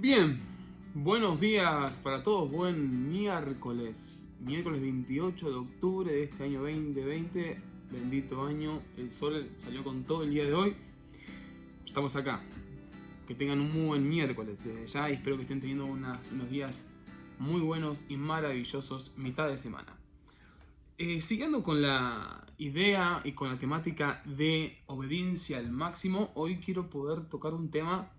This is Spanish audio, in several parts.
Bien, buenos días para todos, buen miércoles, miércoles 28 de octubre de este año 2020, bendito año, el sol salió con todo el día de hoy, estamos acá, que tengan un muy buen miércoles desde ya y espero que estén teniendo unos días muy buenos y maravillosos mitad de semana. Eh, siguiendo con la idea y con la temática de obediencia al máximo, hoy quiero poder tocar un tema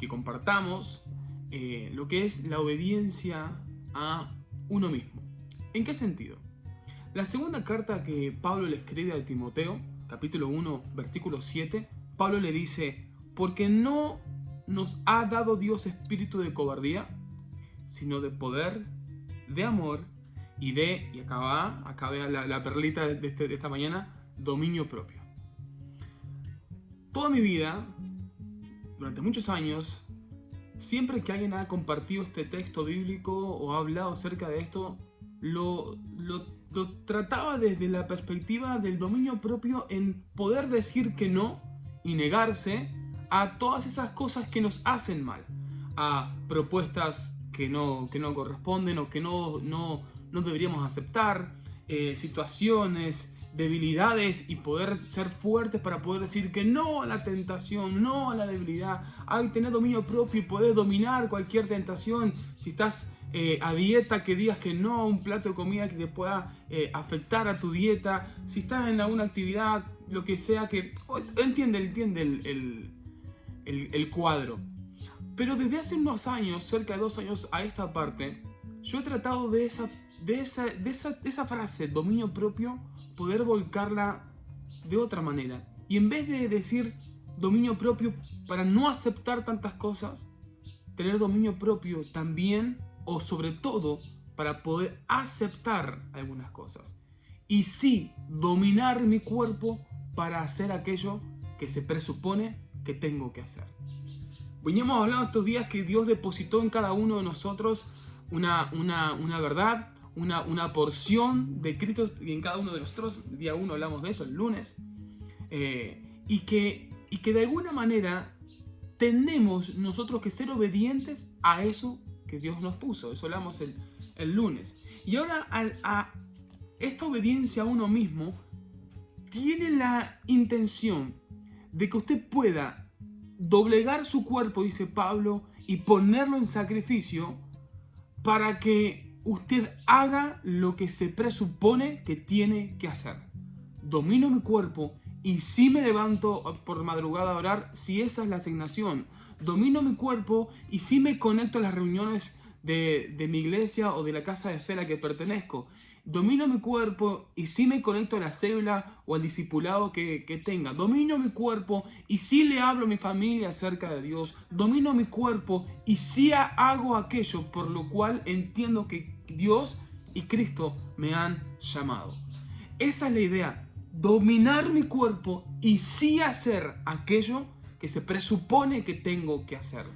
que compartamos eh, lo que es la obediencia a uno mismo. ¿En qué sentido? La segunda carta que Pablo le escribe a Timoteo, capítulo 1, versículo 7, Pablo le dice, porque no nos ha dado Dios espíritu de cobardía, sino de poder, de amor y de, y acá va, acá vea la, perlita este, de esta mañana, dominio propio. Toda mi vida durante muchos años, siempre que alguien ha compartido este texto bíblico o ha hablado acerca de esto, lo, trataba desde la perspectiva del dominio propio en poder decir que no y negarse a todas esas cosas que nos hacen mal, a propuestas que no, que no corresponden o que no, no, no deberíamos aceptar, eh, situaciones, debilidades y poder ser fuertes para poder decir que no a la tentación, no a la debilidad. Hay tener dominio propio y poder dominar cualquier tentación. Si estás eh, a dieta, que digas que no a un plato de comida que te pueda eh, afectar a tu dieta. Si estás en alguna actividad, lo que sea, que entiende, entiende el, el cuadro. Pero desde hace unos años, cerca de dos años a esta parte, yo he tratado de esa, de esa, de esa, de esa frase, dominio propio, poder volcarla de otra manera. Y en vez de decir dominio propio para no aceptar tantas cosas, tener dominio propio también o sobre todo para poder aceptar algunas cosas. Y sí, dominar mi cuerpo para hacer aquello que se presupone que tengo que hacer. Veníamos hablando estos días que Dios depositó en cada uno de nosotros una, una, una verdad, una, porción de Cristo en cada uno de nosotros. día uno hablamos de eso, el lunes. Eh, y, que, y que de alguna manera tenemos nosotros que ser obedientes a eso que Dios nos puso. Eso hablamos el, el lunes. Y ahora a esta obediencia a uno mismo tiene la intención de que usted pueda doblegar su cuerpo, dice Pablo, y ponerlo en sacrificio para que usted haga lo que se presupone que tiene que hacer. Domino mi cuerpo y si me levanto por madrugada a orar, si esa es la asignación. Domino mi cuerpo y si me conecto a las reuniones de, mi iglesia o de la casa de fe a la que pertenezco domino mi cuerpo y si me conecto a la célula o al discipulado que, tenga. Domino mi cuerpo y si le hablo a mi familia acerca de Dios. Domino mi cuerpo y si hago aquello por lo cual entiendo que Dios y Cristo me han llamado. Esa es la idea. Dominar mi cuerpo y sí hacer aquello que se presupone que tengo que hacer.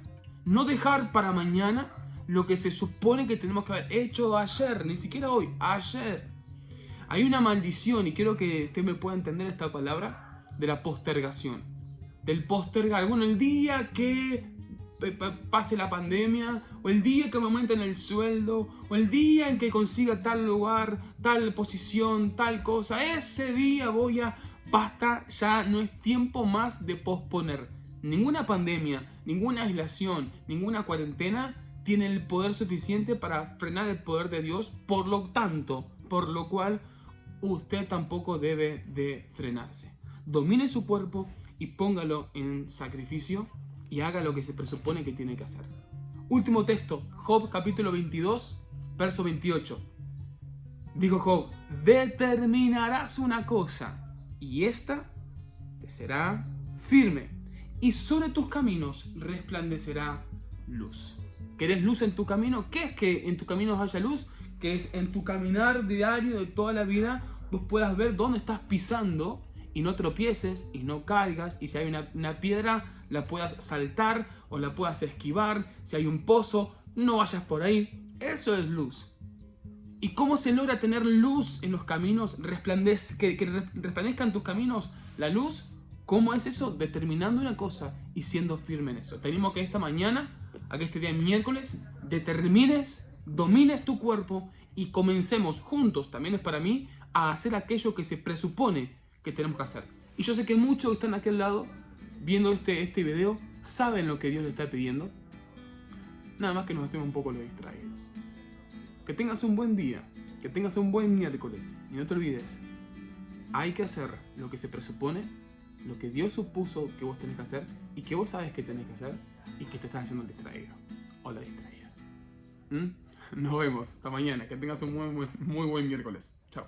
No dejar para mañana lo que se supone que tenemos que haber hecho ayer, ni siquiera hoy, ayer. Hay una maldición, y quiero que usted me pueda entender esta palabra, de la postergación. Del postergar. Bueno, el día que pase la pandemia, o el día que me aumenten el sueldo, o el día en que consiga tal lugar, tal posición, tal cosa, ese día voy a... Basta, ya no es tiempo más de posponer. Ninguna pandemia, ninguna aislación, ninguna cuarentena tiene el poder suficiente para frenar el poder de Dios, por lo tanto, por lo cual usted tampoco debe de frenarse. Domine su cuerpo y póngalo en sacrificio y haga lo que se presupone que tiene que hacer. Último texto, Job capítulo 22, verso 28. Dijo Job, determinarás una cosa y esta te será firme y sobre tus caminos resplandecerá luz. ¿Querés luz en tu camino? ¿Qué es que en tu camino haya luz? Que es en tu caminar diario de toda la vida vos puedas ver dónde estás pisando y no tropieces y no caigas y si hay una, piedra la puedas saltar o la puedas esquivar. Si hay un pozo, no vayas por ahí. Eso es luz. ¿Y cómo se logra tener luz en los caminos? Resplandez, que, que resplandezcan tus caminos la luz. ¿Cómo es eso? Determinando una cosa y siendo firme en eso. Tenemos que esta mañana a que este día miércoles determines, domines tu cuerpo y comencemos juntos, también es para mí, a hacer aquello que se presupone que tenemos que hacer. Y yo sé que muchos que están aquí al lado, viendo este, este video, saben lo que Dios le está pidiendo. Nada más que nos hacemos un poco los distraídos. Que tengas un buen día, que tengas un buen miércoles. Y no te olvides, hay que hacer lo que se presupone, lo que Dios supuso que vos tenés que hacer y que vos sabes que tenés que hacer y que te estás haciendo el distraído o la distraída. ¿Mm? Nos vemos. Hasta mañana. Que tengas un muy, muy, muy buen miércoles. Chao.